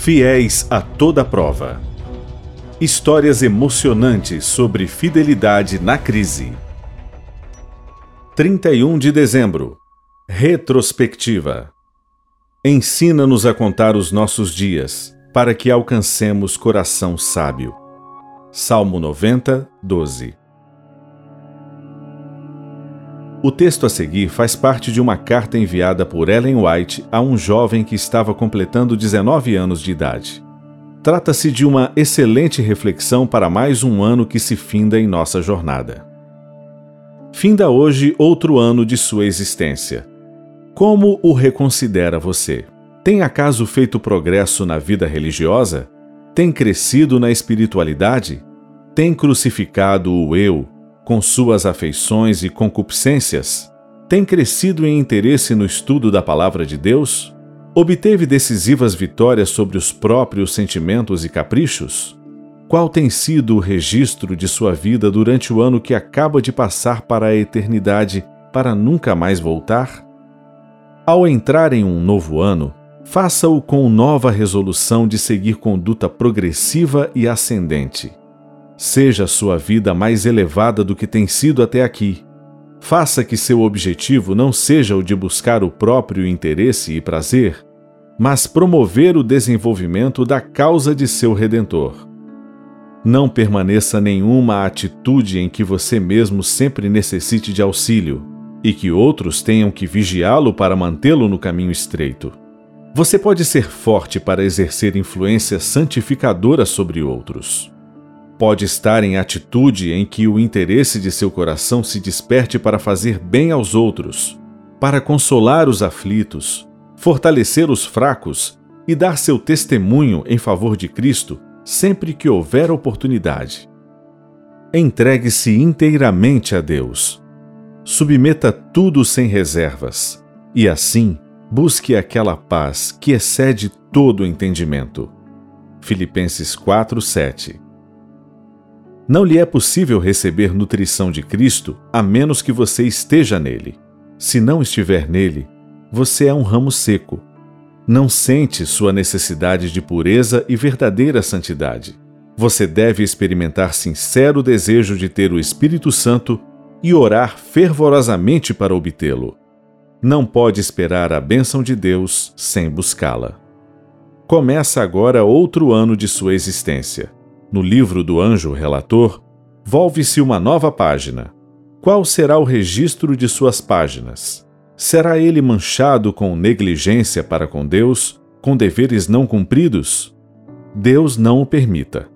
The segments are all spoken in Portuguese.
Fiéis a toda prova. Histórias emocionantes sobre fidelidade na crise. 31 de dezembro. Retrospectiva. Ensina-nos a contar os nossos dias, para que alcancemos coração sábio. Salmo 90, 12. O texto a seguir faz parte de uma carta enviada por Ellen White a um jovem que estava completando 19 anos de idade. Trata-se de uma excelente reflexão para mais um ano que se finda em nossa jornada. Finda hoje outro ano de sua existência. Como o reconsidera você? Tem acaso feito progresso na vida religiosa? Tem crescido na espiritualidade? Tem crucificado o eu, com suas afeições e concupiscências? Tem crescido em interesse no estudo da palavra de Deus? Obteve decisivas vitórias sobre os próprios sentimentos e caprichos? Qual tem sido o registro de sua vida durante o ano que acaba de passar para a eternidade para nunca mais voltar? Ao entrar em um novo ano, faça-o com nova resolução de seguir conduta progressiva e ascendente. Seja sua vida mais elevada do que tem sido até aqui. Faça que seu objetivo não seja o de buscar o próprio interesse e prazer, mas promover o desenvolvimento da causa de seu redentor. Não permaneça nenhuma atitude em que você mesmo sempre necessite de auxílio e que outros tenham que vigiá-lo para mantê-lo no caminho estreito. Você pode ser forte para exercer influência santificadora sobre outros pode estar em atitude em que o interesse de seu coração se desperte para fazer bem aos outros, para consolar os aflitos, fortalecer os fracos e dar seu testemunho em favor de Cristo sempre que houver oportunidade. Entregue-se inteiramente a Deus. Submeta tudo sem reservas e assim busque aquela paz que excede todo entendimento. Filipenses 4, 7 não lhe é possível receber nutrição de Cristo a menos que você esteja nele. Se não estiver nele, você é um ramo seco. Não sente sua necessidade de pureza e verdadeira santidade. Você deve experimentar sincero desejo de ter o Espírito Santo e orar fervorosamente para obtê-lo. Não pode esperar a bênção de Deus sem buscá-la. Começa agora outro ano de sua existência. No livro do anjo relator, volve-se uma nova página. Qual será o registro de suas páginas? Será ele manchado com negligência para com Deus, com deveres não cumpridos? Deus não o permita.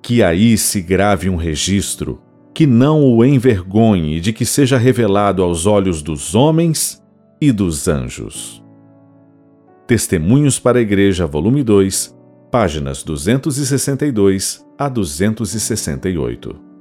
Que aí se grave um registro que não o envergonhe de que seja revelado aos olhos dos homens e dos anjos. Testemunhos para a Igreja, volume 2, páginas 262 a 268.